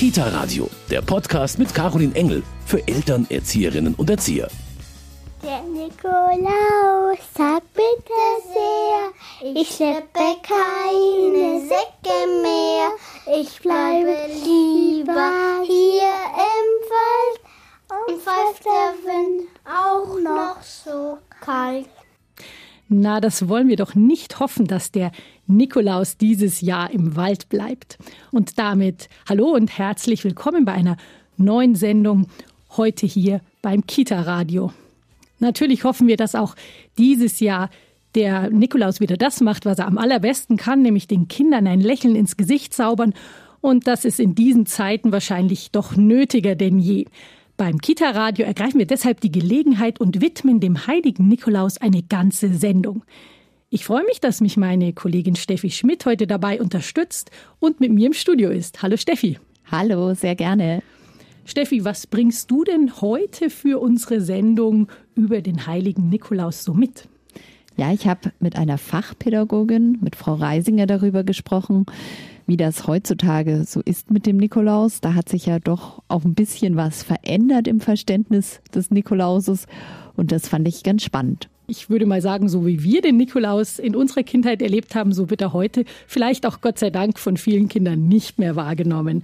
Kita Radio, der Podcast mit Caroline Engel für Eltern, Erzieherinnen und Erzieher. Der Nikolaus sagt bitte sehr, ich schleppe keine Säcke mehr. Ich bleibe lieber hier im Wald und pfeift der Wind auch noch so kalt. Na, das wollen wir doch nicht hoffen, dass der Nikolaus dieses Jahr im Wald bleibt. Und damit hallo und herzlich willkommen bei einer neuen Sendung heute hier beim Kita Radio. Natürlich hoffen wir, dass auch dieses Jahr der Nikolaus wieder das macht, was er am allerbesten kann, nämlich den Kindern ein Lächeln ins Gesicht zaubern. Und das ist in diesen Zeiten wahrscheinlich doch nötiger denn je. Beim Kita-Radio ergreifen wir deshalb die Gelegenheit und widmen dem heiligen Nikolaus eine ganze Sendung. Ich freue mich, dass mich meine Kollegin Steffi Schmidt heute dabei unterstützt und mit mir im Studio ist. Hallo Steffi. Hallo, sehr gerne. Steffi, was bringst du denn heute für unsere Sendung über den heiligen Nikolaus so mit? Ja, ich habe mit einer Fachpädagogin, mit Frau Reisinger darüber gesprochen, wie das heutzutage so ist mit dem Nikolaus. Da hat sich ja doch auch ein bisschen was verändert im Verständnis des Nikolauses und das fand ich ganz spannend. Ich würde mal sagen, so wie wir den Nikolaus in unserer Kindheit erlebt haben, so wird er heute vielleicht auch Gott sei Dank von vielen Kindern nicht mehr wahrgenommen.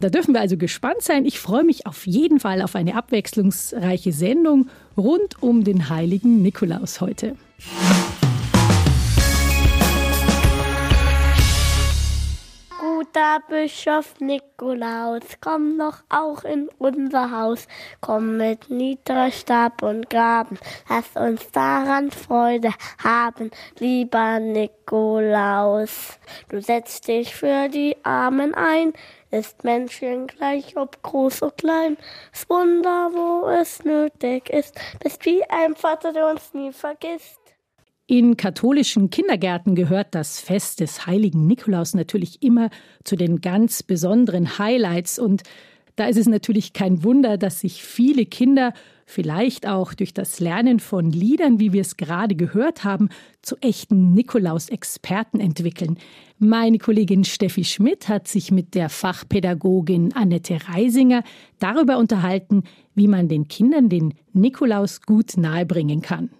Da dürfen wir also gespannt sein. Ich freue mich auf jeden Fall auf eine abwechslungsreiche Sendung rund um den heiligen Nikolaus heute. Guter Bischof Nikolaus, komm doch auch in unser Haus. Komm mit niedriger Stab und Gaben, lass uns daran Freude haben, lieber Nikolaus. Du setzt dich für die Armen ein, ist Menschen gleich, ob groß oder klein. Das Wunder, wo es nötig ist, bist wie ein Vater, der uns nie vergisst. In katholischen Kindergärten gehört das Fest des heiligen Nikolaus natürlich immer zu den ganz besonderen Highlights und da ist es natürlich kein Wunder, dass sich viele Kinder vielleicht auch durch das Lernen von Liedern, wie wir es gerade gehört haben, zu echten Nikolaus-Experten entwickeln. Meine Kollegin Steffi Schmidt hat sich mit der Fachpädagogin Annette Reisinger darüber unterhalten, wie man den Kindern den Nikolaus gut nahebringen kann.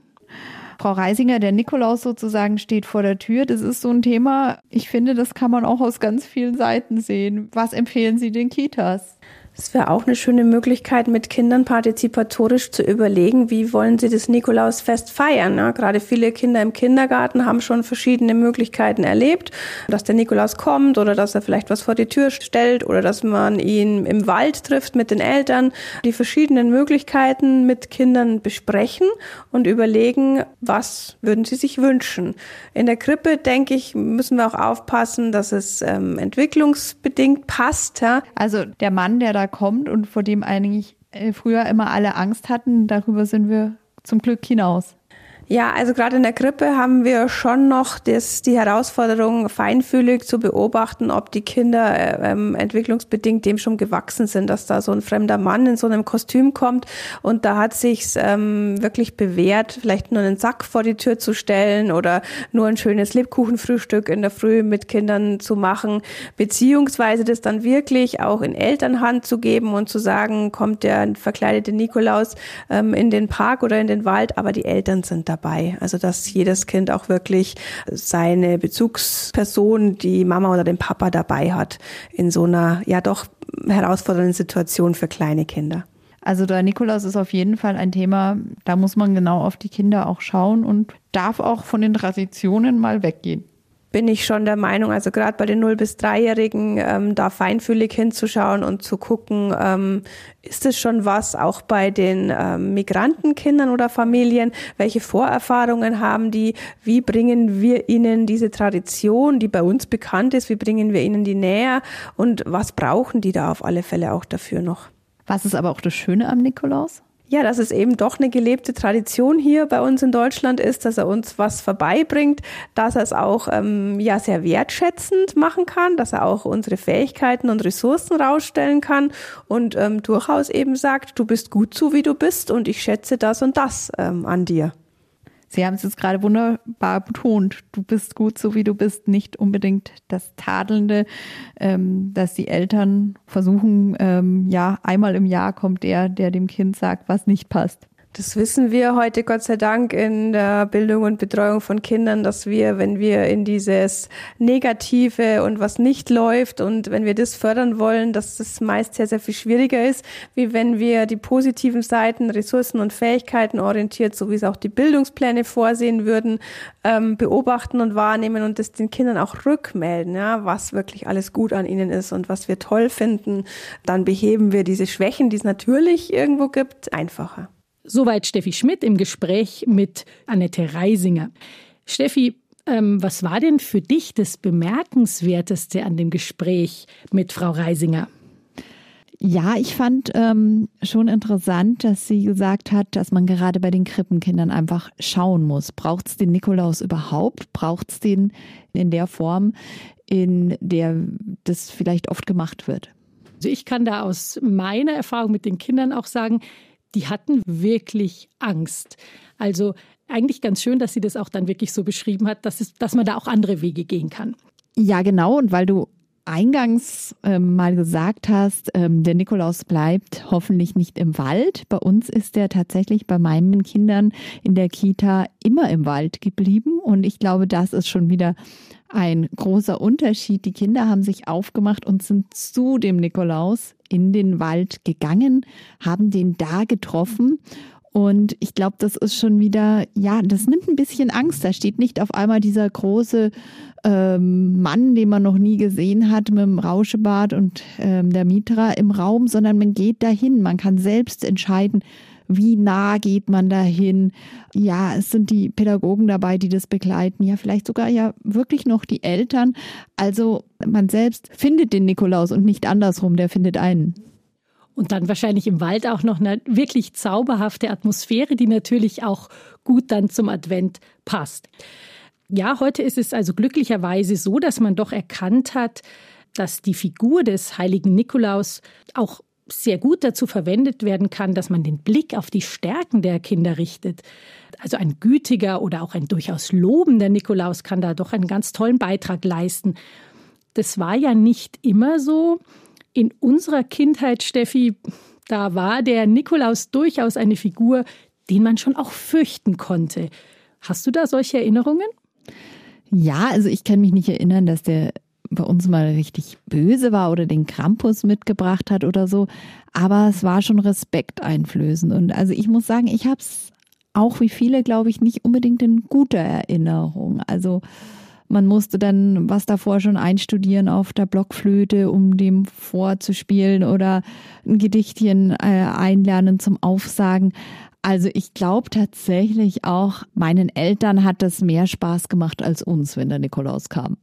Frau Reisinger, der Nikolaus sozusagen steht vor der Tür. Das ist so ein Thema, ich finde, das kann man auch aus ganz vielen Seiten sehen. Was empfehlen Sie den Kitas? Es wäre auch eine schöne Möglichkeit, mit Kindern partizipatorisch zu überlegen, wie wollen sie das Nikolausfest feiern. Ne? Gerade viele Kinder im Kindergarten haben schon verschiedene Möglichkeiten erlebt, dass der Nikolaus kommt oder dass er vielleicht was vor die Tür stellt oder dass man ihn im Wald trifft mit den Eltern. Die verschiedenen Möglichkeiten mit Kindern besprechen und überlegen, was würden sie sich wünschen. In der Krippe, denke ich, müssen wir auch aufpassen, dass es ähm, entwicklungsbedingt passt. Ja? Also der Mann, der da kommt und vor dem eigentlich äh, früher immer alle Angst hatten, darüber sind wir zum Glück hinaus. Ja, also gerade in der Grippe haben wir schon noch das, die Herausforderung, feinfühlig zu beobachten, ob die Kinder äh, ähm, entwicklungsbedingt dem schon gewachsen sind, dass da so ein fremder Mann in so einem Kostüm kommt. Und da hat sich's ähm, wirklich bewährt, vielleicht nur einen Sack vor die Tür zu stellen oder nur ein schönes Lebkuchenfrühstück in der Früh mit Kindern zu machen, beziehungsweise das dann wirklich auch in Elternhand zu geben und zu sagen, kommt der verkleidete Nikolaus ähm, in den Park oder in den Wald, aber die Eltern sind da dabei. Also dass jedes Kind auch wirklich seine Bezugsperson, die Mama oder den Papa dabei hat in so einer ja doch herausfordernden Situation für kleine Kinder. Also der Nikolaus ist auf jeden Fall ein Thema, da muss man genau auf die Kinder auch schauen und darf auch von den Traditionen mal weggehen bin ich schon der Meinung, also gerade bei den 0- bis 3-Jährigen, ähm, da feinfühlig hinzuschauen und zu gucken, ähm, ist es schon was, auch bei den ähm, Migrantenkindern oder Familien, welche Vorerfahrungen haben die, wie bringen wir ihnen diese Tradition, die bei uns bekannt ist, wie bringen wir ihnen die näher und was brauchen die da auf alle Fälle auch dafür noch. Was ist aber auch das Schöne am Nikolaus? Ja, dass es eben doch eine gelebte Tradition hier bei uns in Deutschland ist, dass er uns was vorbeibringt, dass er es auch ähm, ja sehr wertschätzend machen kann, dass er auch unsere Fähigkeiten und Ressourcen rausstellen kann und ähm, durchaus eben sagt, du bist gut so wie du bist und ich schätze das und das ähm, an dir. Sie haben es jetzt gerade wunderbar betont. Du bist gut, so wie du bist. Nicht unbedingt das Tadelnde, ähm, dass die Eltern versuchen, ähm, ja, einmal im Jahr kommt der, der dem Kind sagt, was nicht passt. Das wissen wir heute Gott sei Dank in der Bildung und Betreuung von Kindern, dass wir, wenn wir in dieses Negative und was nicht läuft und wenn wir das fördern wollen, dass das meist sehr, sehr viel schwieriger ist, wie wenn wir die positiven Seiten, Ressourcen und Fähigkeiten orientiert, so wie es auch die Bildungspläne vorsehen würden, ähm, beobachten und wahrnehmen und das den Kindern auch rückmelden, ja, was wirklich alles gut an ihnen ist und was wir toll finden. Dann beheben wir diese Schwächen, die es natürlich irgendwo gibt, einfacher. Soweit Steffi Schmidt im Gespräch mit Annette Reisinger. Steffi, ähm, was war denn für dich das Bemerkenswerteste an dem Gespräch mit Frau Reisinger? Ja, ich fand ähm, schon interessant, dass sie gesagt hat, dass man gerade bei den Krippenkindern einfach schauen muss. Braucht es den Nikolaus überhaupt? Braucht es den in der Form, in der das vielleicht oft gemacht wird? Also ich kann da aus meiner Erfahrung mit den Kindern auch sagen, die hatten wirklich Angst. Also eigentlich ganz schön, dass sie das auch dann wirklich so beschrieben hat, dass, es, dass man da auch andere Wege gehen kann. Ja, genau. Und weil du eingangs ähm, mal gesagt hast, ähm, der Nikolaus bleibt hoffentlich nicht im Wald. Bei uns ist er tatsächlich bei meinen Kindern in der Kita immer im Wald geblieben. Und ich glaube, das ist schon wieder ein großer Unterschied. Die Kinder haben sich aufgemacht und sind zu dem Nikolaus in den Wald gegangen, haben den da getroffen. Und ich glaube, das ist schon wieder, ja, das nimmt ein bisschen Angst. Da steht nicht auf einmal dieser große ähm, Mann, den man noch nie gesehen hat, mit dem Rauschebart und ähm, der Mitra im Raum, sondern man geht dahin. Man kann selbst entscheiden, wie nah geht man dahin? Ja, es sind die Pädagogen dabei, die das begleiten. Ja, vielleicht sogar ja wirklich noch die Eltern. Also man selbst findet den Nikolaus und nicht andersrum, der findet einen. Und dann wahrscheinlich im Wald auch noch eine wirklich zauberhafte Atmosphäre, die natürlich auch gut dann zum Advent passt. Ja, heute ist es also glücklicherweise so, dass man doch erkannt hat, dass die Figur des heiligen Nikolaus auch sehr gut dazu verwendet werden kann, dass man den Blick auf die Stärken der Kinder richtet. Also ein gütiger oder auch ein durchaus lobender Nikolaus kann da doch einen ganz tollen Beitrag leisten. Das war ja nicht immer so. In unserer Kindheit, Steffi, da war der Nikolaus durchaus eine Figur, den man schon auch fürchten konnte. Hast du da solche Erinnerungen? Ja, also ich kann mich nicht erinnern, dass der bei uns mal richtig böse war oder den Krampus mitgebracht hat oder so. Aber es war schon Respekt einflößend. Und also ich muss sagen, ich habe es auch wie viele, glaube ich, nicht unbedingt in guter Erinnerung. Also man musste dann was davor schon einstudieren auf der Blockflöte, um dem vorzuspielen oder ein Gedichtchen äh, einlernen zum Aufsagen. Also ich glaube tatsächlich auch, meinen Eltern hat das mehr Spaß gemacht als uns, wenn der Nikolaus kam.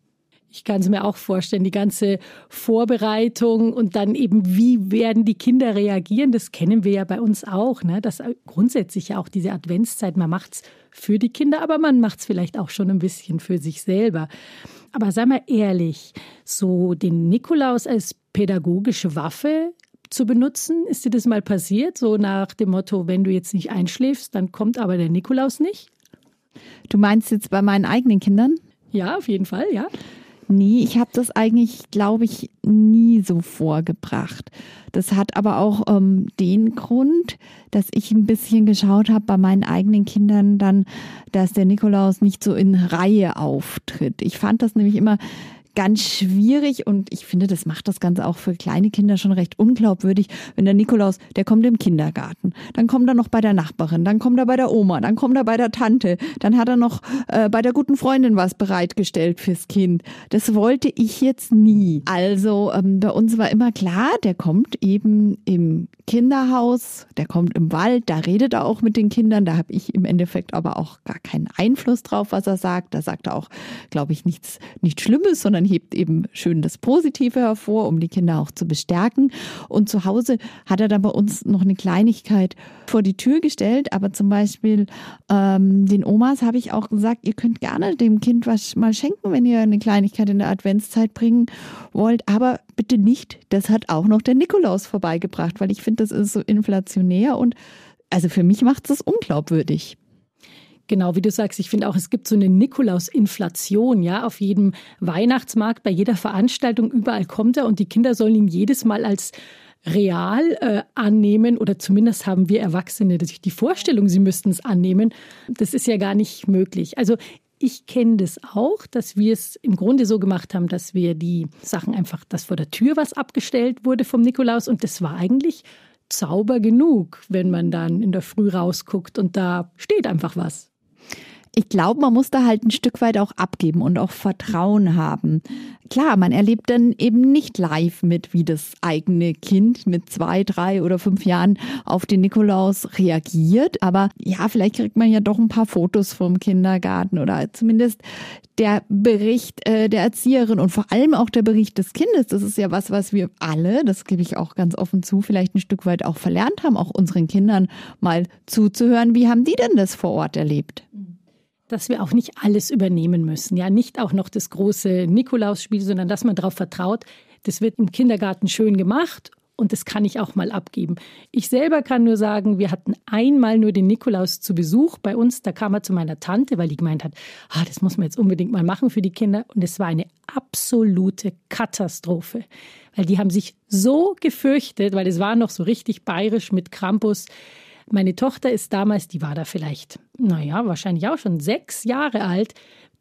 Ich kann es mir auch vorstellen, die ganze Vorbereitung und dann eben, wie werden die Kinder reagieren, das kennen wir ja bei uns auch. Ne? Das grundsätzlich ja auch diese Adventszeit, man macht es für die Kinder, aber man macht es vielleicht auch schon ein bisschen für sich selber. Aber sei mal ehrlich, so den Nikolaus als pädagogische Waffe zu benutzen, ist dir das mal passiert? So nach dem Motto, wenn du jetzt nicht einschläfst, dann kommt aber der Nikolaus nicht? Du meinst jetzt bei meinen eigenen Kindern? Ja, auf jeden Fall, ja. Nee, ich habe das eigentlich, glaube ich, nie so vorgebracht. Das hat aber auch ähm, den Grund, dass ich ein bisschen geschaut habe bei meinen eigenen Kindern dann, dass der Nikolaus nicht so in Reihe auftritt. Ich fand das nämlich immer ganz schwierig und ich finde, das macht das Ganze auch für kleine Kinder schon recht unglaubwürdig, wenn der Nikolaus, der kommt im Kindergarten, dann kommt er noch bei der Nachbarin, dann kommt er bei der Oma, dann kommt er bei der Tante, dann hat er noch äh, bei der guten Freundin was bereitgestellt fürs Kind. Das wollte ich jetzt nie. Also ähm, bei uns war immer klar, der kommt eben im Kinderhaus, der kommt im Wald, da redet er auch mit den Kindern, da habe ich im Endeffekt aber auch gar keinen Einfluss drauf, was er sagt. Da sagt er auch, glaube ich, nichts, nichts Schlimmes, sondern hebt eben schön das Positive hervor, um die Kinder auch zu bestärken. Und zu Hause hat er dann bei uns noch eine Kleinigkeit vor die Tür gestellt, aber zum Beispiel ähm, den Omas habe ich auch gesagt, ihr könnt gerne dem Kind was mal schenken, wenn ihr eine Kleinigkeit in der Adventszeit bringen wollt, aber bitte nicht, das hat auch noch der Nikolaus vorbeigebracht, weil ich finde, das ist so inflationär und also für mich macht es unglaubwürdig. Genau, wie du sagst, ich finde auch, es gibt so eine Nikolaus-Inflation, ja, auf jedem Weihnachtsmarkt, bei jeder Veranstaltung, überall kommt er und die Kinder sollen ihn jedes Mal als real äh, annehmen oder zumindest haben wir Erwachsene die Vorstellung, sie müssten es annehmen. Das ist ja gar nicht möglich. Also ich kenne das auch, dass wir es im Grunde so gemacht haben, dass wir die Sachen einfach, dass vor der Tür was abgestellt wurde vom Nikolaus und das war eigentlich Zauber genug, wenn man dann in der Früh rausguckt und da steht einfach was. Ich glaube, man muss da halt ein Stück weit auch abgeben und auch Vertrauen haben. Klar, man erlebt dann eben nicht live mit, wie das eigene Kind mit zwei, drei oder fünf Jahren auf den Nikolaus reagiert. Aber ja, vielleicht kriegt man ja doch ein paar Fotos vom Kindergarten oder zumindest der Bericht äh, der Erzieherin und vor allem auch der Bericht des Kindes. Das ist ja was, was wir alle, das gebe ich auch ganz offen zu, vielleicht ein Stück weit auch verlernt haben, auch unseren Kindern mal zuzuhören. Wie haben die denn das vor Ort erlebt? Dass wir auch nicht alles übernehmen müssen. Ja, nicht auch noch das große Nikolausspiel, sondern dass man darauf vertraut, das wird im Kindergarten schön gemacht und das kann ich auch mal abgeben. Ich selber kann nur sagen, wir hatten einmal nur den Nikolaus zu Besuch bei uns. Da kam er zu meiner Tante, weil die gemeint hat, ah, das muss man jetzt unbedingt mal machen für die Kinder. Und es war eine absolute Katastrophe, weil die haben sich so gefürchtet, weil es war noch so richtig bayerisch mit Krampus. Meine Tochter ist damals, die war da vielleicht, naja, wahrscheinlich auch schon sechs Jahre alt.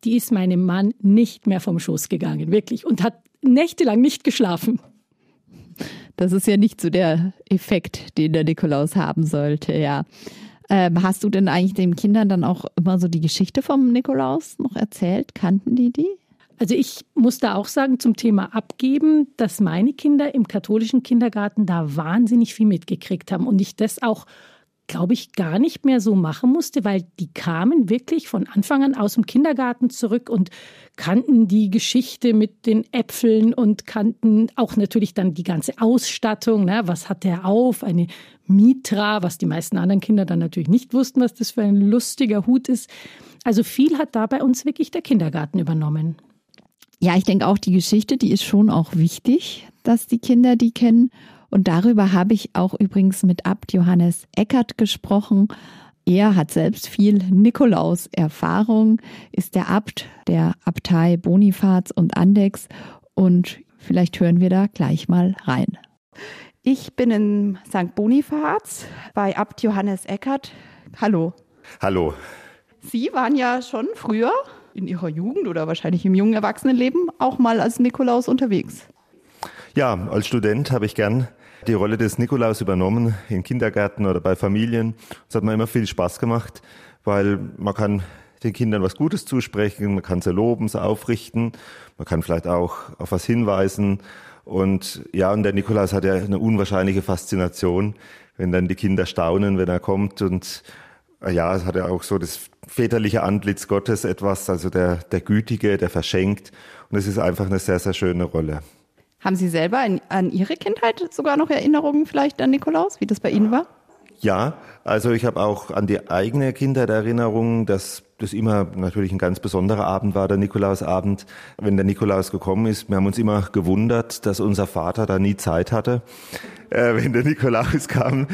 Die ist meinem Mann nicht mehr vom Schoß gegangen, wirklich, und hat nächtelang nicht geschlafen. Das ist ja nicht so der Effekt, den der Nikolaus haben sollte, ja. Ähm, hast du denn eigentlich den Kindern dann auch immer so die Geschichte vom Nikolaus noch erzählt? Kannten die die? Also ich muss da auch sagen zum Thema abgeben, dass meine Kinder im katholischen Kindergarten da wahnsinnig viel mitgekriegt haben und ich das auch glaube ich, gar nicht mehr so machen musste, weil die kamen wirklich von Anfang an aus dem Kindergarten zurück und kannten die Geschichte mit den Äpfeln und kannten auch natürlich dann die ganze Ausstattung. Ne? Was hat der auf? Eine Mitra, was die meisten anderen Kinder dann natürlich nicht wussten, was das für ein lustiger Hut ist. Also viel hat da bei uns wirklich der Kindergarten übernommen. Ja, ich denke auch, die Geschichte, die ist schon auch wichtig, dass die Kinder die kennen. Und darüber habe ich auch übrigens mit Abt Johannes Eckert gesprochen. Er hat selbst viel Nikolaus-Erfahrung, ist der Abt der Abtei Bonifaz und Andex und vielleicht hören wir da gleich mal rein. Ich bin in St. Bonifaz bei Abt Johannes Eckert. Hallo. Hallo. Sie waren ja schon früher in Ihrer Jugend oder wahrscheinlich im jungen Erwachsenenleben auch mal als Nikolaus unterwegs. Ja, als Student habe ich gern die Rolle des Nikolaus übernommen in Kindergärten oder bei Familien. Es hat mir immer viel Spaß gemacht, weil man kann den Kindern was Gutes zusprechen, man kann sie loben, sie aufrichten, man kann vielleicht auch auf was hinweisen. Und ja, und der Nikolaus hat ja eine unwahrscheinliche Faszination, wenn dann die Kinder staunen, wenn er kommt und äh, ja, es hat ja auch so das väterliche Antlitz Gottes etwas, also der, der Gütige, der verschenkt. Und es ist einfach eine sehr, sehr schöne Rolle. Haben Sie selber an, an Ihre Kindheit sogar noch Erinnerungen vielleicht an Nikolaus, wie das bei Ihnen war? Ja, also ich habe auch an die eigene Kindheit Erinnerungen, dass das immer natürlich ein ganz besonderer Abend war, der Nikolausabend. Wenn der Nikolaus gekommen ist, wir haben uns immer gewundert, dass unser Vater da nie Zeit hatte, äh, wenn der Nikolaus kam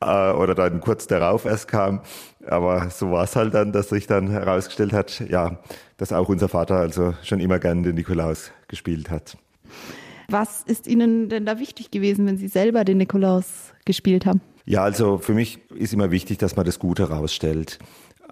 äh, oder dann kurz darauf erst kam. Aber so war es halt dann, dass sich dann herausgestellt hat, ja, dass auch unser Vater also schon immer gern den Nikolaus gespielt hat. Was ist Ihnen denn da wichtig gewesen, wenn Sie selber den Nikolaus gespielt haben? Ja, also für mich ist immer wichtig, dass man das Gute rausstellt.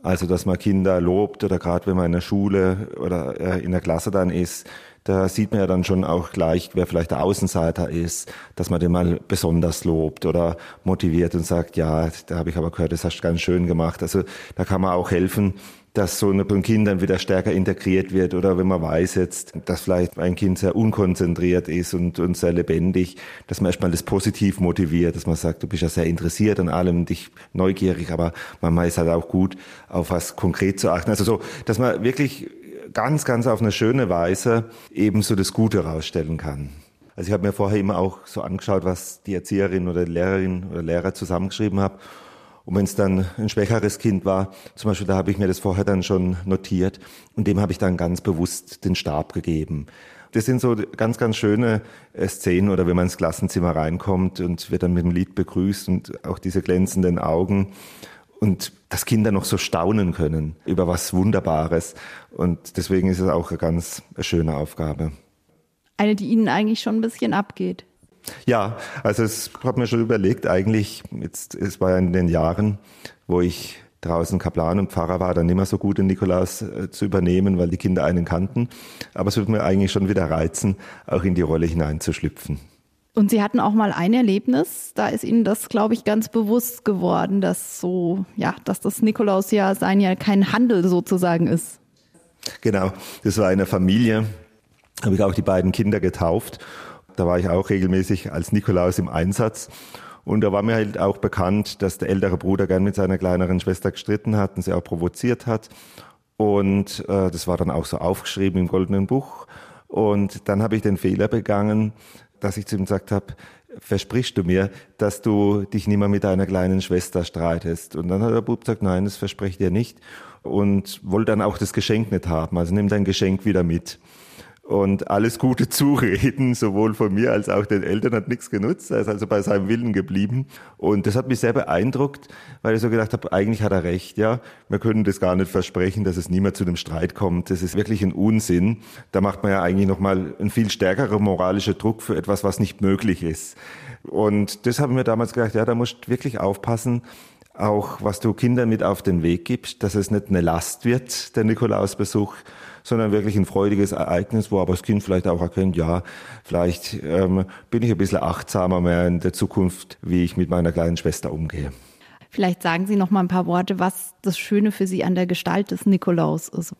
Also, dass man Kinder lobt oder gerade wenn man in der Schule oder äh, in der Klasse dann ist, da sieht man ja dann schon auch gleich, wer vielleicht der Außenseiter ist, dass man den mal besonders lobt oder motiviert und sagt, ja, da habe ich aber gehört, das hast du ganz schön gemacht. Also da kann man auch helfen, dass so ein Kind dann wieder stärker integriert wird oder wenn man weiß jetzt, dass vielleicht ein Kind sehr unkonzentriert ist und, und sehr lebendig, dass man erstmal das positiv motiviert, dass man sagt, du bist ja sehr interessiert an allem, dich neugierig, aber manchmal ist halt auch gut, auf was konkret zu achten. Also so, dass man wirklich ganz, ganz auf eine schöne Weise eben so das Gute rausstellen kann. Also ich habe mir vorher immer auch so angeschaut, was die Erzieherin oder Lehrerin oder Lehrer zusammengeschrieben haben. Und wenn es dann ein schwächeres Kind war, zum Beispiel, da habe ich mir das vorher dann schon notiert und dem habe ich dann ganz bewusst den Stab gegeben. Das sind so ganz, ganz schöne äh, Szenen oder wenn man ins Klassenzimmer reinkommt und wird dann mit dem Lied begrüßt und auch diese glänzenden Augen und dass Kinder noch so staunen können über was Wunderbares. Und deswegen ist es auch eine ganz schöne Aufgabe. Eine, die Ihnen eigentlich schon ein bisschen abgeht. Ja, also es habe mir schon überlegt, eigentlich, jetzt, es war ja in den Jahren, wo ich draußen Kaplan und Pfarrer war, dann nicht mehr so gut, den Nikolaus äh, zu übernehmen, weil die Kinder einen kannten. Aber es würde mir eigentlich schon wieder reizen, auch in die Rolle hineinzuschlüpfen. Und Sie hatten auch mal ein Erlebnis, da ist Ihnen das, glaube ich, ganz bewusst geworden, dass so, ja, dass das Nikolausjahr sein ja kein Handel sozusagen ist. Genau, das war eine Familie, habe ich auch die beiden Kinder getauft. Da war ich auch regelmäßig als Nikolaus im Einsatz. Und da war mir halt auch bekannt, dass der ältere Bruder gern mit seiner kleineren Schwester gestritten hat und sie auch provoziert hat. Und äh, das war dann auch so aufgeschrieben im Goldenen Buch. Und dann habe ich den Fehler begangen, dass ich zu ihm gesagt habe, versprichst du mir, dass du dich nicht mehr mit deiner kleinen Schwester streitest? Und dann hat der Bub gesagt, nein, das verspreche ich dir nicht. Und wollte dann auch das Geschenk nicht haben. Also nimm dein Geschenk wieder mit und alles Gute zureden, sowohl von mir als auch den Eltern hat nichts genutzt. Er ist also bei seinem Willen geblieben. Und das hat mich sehr beeindruckt, weil ich so gedacht habe, eigentlich hat er recht, ja. Wir können das gar nicht versprechen, dass es niemals zu einem Streit kommt. Das ist wirklich ein Unsinn. Da macht man ja eigentlich nochmal einen viel stärkeren moralischen Druck für etwas, was nicht möglich ist. Und das haben wir damals gedacht, ja, da musst du wirklich aufpassen, auch was du Kindern mit auf den Weg gibst, dass es nicht eine Last wird, der Nikolausbesuch, sondern wirklich ein freudiges Ereignis, wo aber das Kind vielleicht auch erkennt, ja, vielleicht ähm, bin ich ein bisschen achtsamer mehr in der Zukunft, wie ich mit meiner kleinen Schwester umgehe. Vielleicht sagen Sie noch mal ein paar Worte, was das Schöne für Sie an der Gestalt des Nikolaus ist.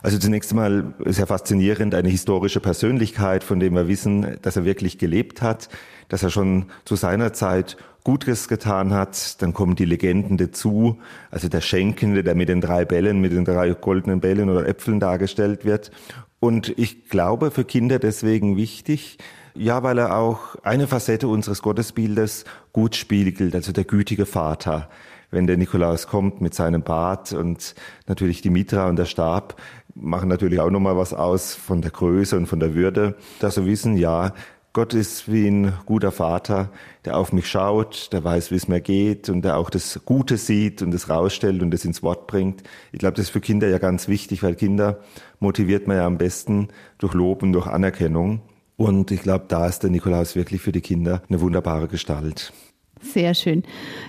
Also zunächst einmal sehr faszinierend, eine historische Persönlichkeit, von dem wir wissen, dass er wirklich gelebt hat, dass er schon zu seiner Zeit Gutes getan hat. Dann kommen die Legenden dazu, also der Schenkende, der mit den drei Bällen, mit den drei goldenen Bällen oder Äpfeln dargestellt wird. Und ich glaube, für Kinder deswegen wichtig, ja, weil er auch eine Facette unseres Gottesbildes gut spiegelt, also der gütige Vater. Wenn der Nikolaus kommt mit seinem Bart und natürlich die Mitra und der Stab machen natürlich auch nochmal was aus von der Größe und von der Würde, dass wir wissen, ja, Gott ist wie ein guter Vater, der auf mich schaut, der weiß, wie es mir geht und der auch das Gute sieht und das rausstellt und das ins Wort bringt. Ich glaube, das ist für Kinder ja ganz wichtig, weil Kinder motiviert man ja am besten durch Lob und durch Anerkennung. Und ich glaube, da ist der Nikolaus wirklich für die Kinder eine wunderbare Gestalt. Sehr schön.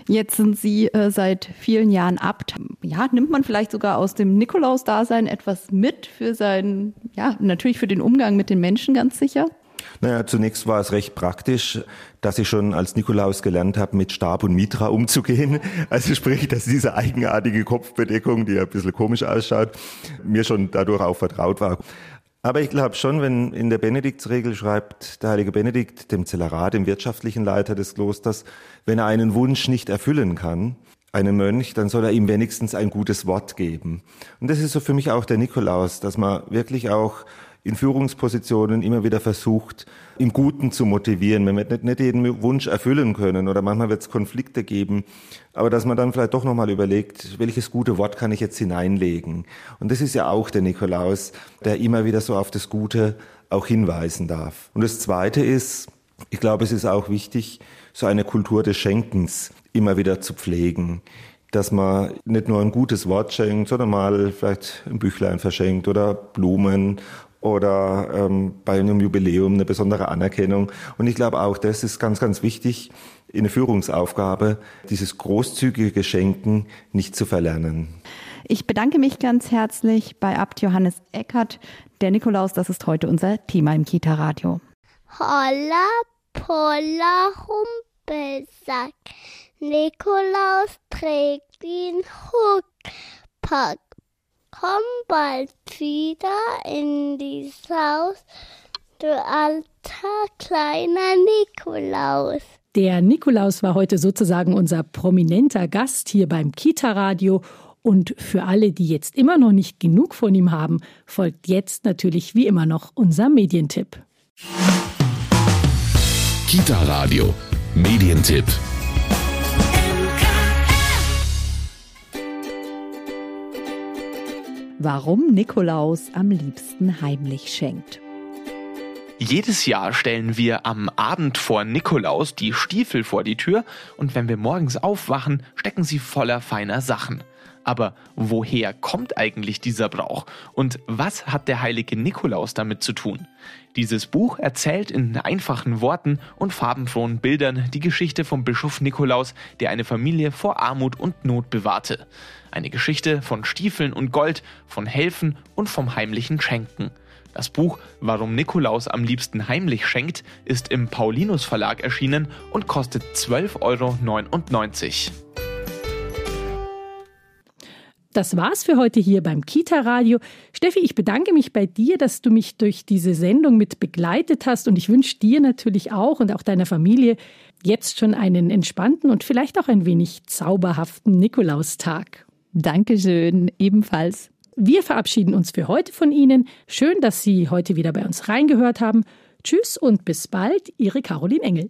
Jetzt sind Sie äh, seit vielen Jahren Abt. Ja, nimmt man vielleicht sogar aus dem Nikolaus-Dasein etwas mit für seinen, ja, natürlich für den Umgang mit den Menschen ganz sicher? Naja, zunächst war es recht praktisch, dass ich schon als Nikolaus gelernt habe, mit Stab und Mitra umzugehen. Also sprich, dass diese eigenartige Kopfbedeckung, die ja ein bisschen komisch ausschaut, mir schon dadurch auch vertraut war. Aber ich glaube schon, wenn in der Benediktsregel schreibt der heilige Benedikt dem Zellerat, dem wirtschaftlichen Leiter des Klosters, wenn er einen Wunsch nicht erfüllen kann, einem Mönch, dann soll er ihm wenigstens ein gutes Wort geben. Und das ist so für mich auch der Nikolaus, dass man wirklich auch in Führungspositionen immer wieder versucht, im Guten zu motivieren. wenn wir nicht, nicht jeden Wunsch erfüllen können oder manchmal wird es Konflikte geben, aber dass man dann vielleicht doch nochmal überlegt, welches gute Wort kann ich jetzt hineinlegen. Und das ist ja auch der Nikolaus, der immer wieder so auf das Gute auch hinweisen darf. Und das Zweite ist, ich glaube, es ist auch wichtig, so eine Kultur des Schenkens immer wieder zu pflegen dass man nicht nur ein gutes Wort schenkt, sondern mal vielleicht ein Büchlein verschenkt oder Blumen oder ähm, bei einem Jubiläum eine besondere Anerkennung. Und ich glaube auch, das ist ganz, ganz wichtig in der Führungsaufgabe, dieses großzügige Geschenken nicht zu verlernen. Ich bedanke mich ganz herzlich bei Abt Johannes Eckert. Der Nikolaus, das ist heute unser Thema im Kita-Radio. Holla, polla, Humpelsack. Nikolaus trägt den Huckpack komm bald wieder in die Haus, du alter kleiner Nikolaus. Der Nikolaus war heute sozusagen unser prominenter Gast hier beim Kita-Radio. Und für alle, die jetzt immer noch nicht genug von ihm haben, folgt jetzt natürlich wie immer noch unser Medientipp. Kita-Radio, Medientipp. Warum Nikolaus am liebsten heimlich schenkt. Jedes Jahr stellen wir am Abend vor Nikolaus die Stiefel vor die Tür und wenn wir morgens aufwachen, stecken sie voller feiner Sachen. Aber woher kommt eigentlich dieser Brauch und was hat der heilige Nikolaus damit zu tun? Dieses Buch erzählt in einfachen Worten und farbenfrohen Bildern die Geschichte vom Bischof Nikolaus, der eine Familie vor Armut und Not bewahrte. Eine Geschichte von Stiefeln und Gold, von Helfen und vom heimlichen Schenken. Das Buch Warum Nikolaus am liebsten heimlich schenkt ist im Paulinus Verlag erschienen und kostet 12,99 Euro. Das war's für heute hier beim Kita Radio. Steffi, ich bedanke mich bei dir, dass du mich durch diese Sendung mit begleitet hast und ich wünsche dir natürlich auch und auch deiner Familie jetzt schon einen entspannten und vielleicht auch ein wenig zauberhaften Nikolaustag. Dankeschön, ebenfalls. Wir verabschieden uns für heute von Ihnen. Schön, dass Sie heute wieder bei uns reingehört haben. Tschüss und bis bald, Ihre Caroline Engel.